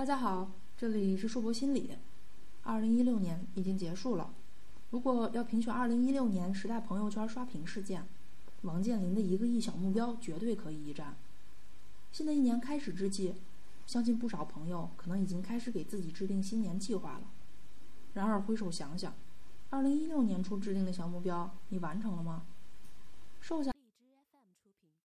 大家好这里是硕博心理。二零一六年已经结束了。如果要评选二零一六年时代朋友圈刷屏事件王健林的一个亿小目标绝对可以一战。新的一年开始之际相信不少朋友可能已经开始给自己制定新年计划了。然而挥手想想二零一六年初制定的小目标你完成了吗？瘦下